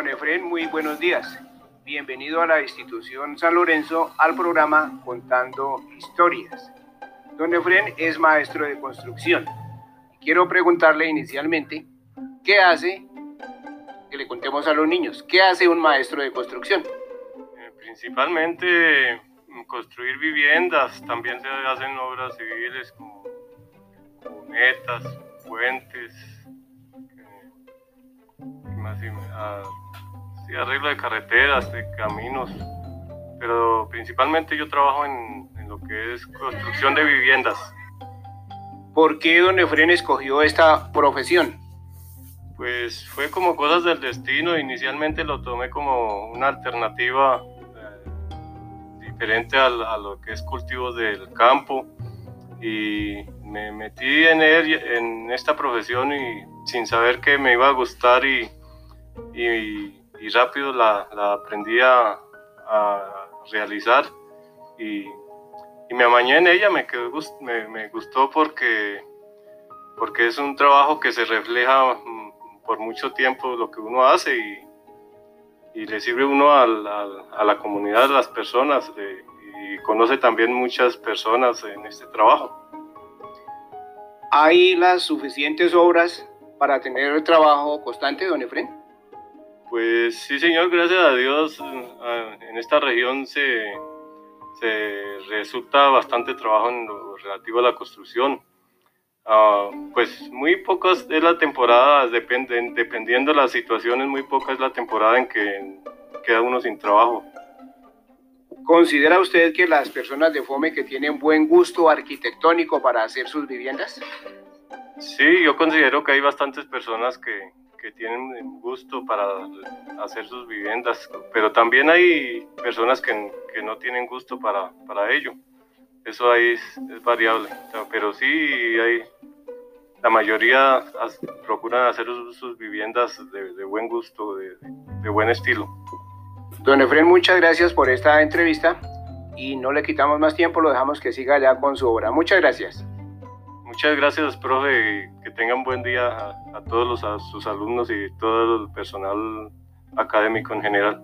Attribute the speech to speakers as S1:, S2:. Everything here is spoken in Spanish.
S1: Efren, muy buenos días. Bienvenido a la institución San Lorenzo al programa Contando Historias. Don Efren es maestro de construcción. Quiero preguntarle inicialmente, ¿qué hace? Que le contemos a los niños, ¿qué hace un maestro de construcción?
S2: Eh, principalmente mm, construir viviendas, también se hacen obras civiles como cunetas, puentes, más, arreglo de carreteras, de caminos, pero principalmente yo trabajo en, lo que es construcción de viviendas.
S1: ¿Por qué don Efren escogió esta profesión?
S2: Pues fue como cosas del destino. Inicialmente lo tomé como una alternativa eh, diferente a, lo que es cultivo del campo y me metí en, en esta profesión y sin saber que me iba a gustar y, y, rápido la, aprendí a, realizar y, y, me amañé en ella, me, quedó, me, gustó porque, porque es un trabajo que se refleja mm, por mucho tiempo lo que uno hace y, y le sirve uno a la, a comunidad, a las personas y conoce también muchas personas en este trabajo.
S1: ¿Hay las suficientes obras para tener trabajo constante, don Efren?
S2: Pues sí, señor, gracias a Dios, en esta región se, se resulta bastante trabajo en lo relativo a la construcción. Ah, pues muy pocas es la temporada, dependen, dependiendo de las situaciones, muy poca es la temporada en que queda uno sin trabajo.
S1: ¿Considera usted que las personas de FOME que tienen buen gusto arquitectónico para hacer sus viviendas?
S2: Sí, yo considero que hay bastantes personas que, que tienen gusto para hacer sus viviendas, pero también hay personas que, que no tienen gusto para, para ello. Eso ahí es, variable, pero sí hay, la mayoría procuran hacer sus, viviendas de, de, buen gusto, de, de buen estilo.
S1: Don Efren, muchas gracias por esta entrevista y no le quitamos más tiempo, lo dejamos que siga ya con su obra. Muchas gracias.
S2: Muchas gracias, profe. Que tengan buen día a, todos los, a sus alumnos y todo el personal académico en general.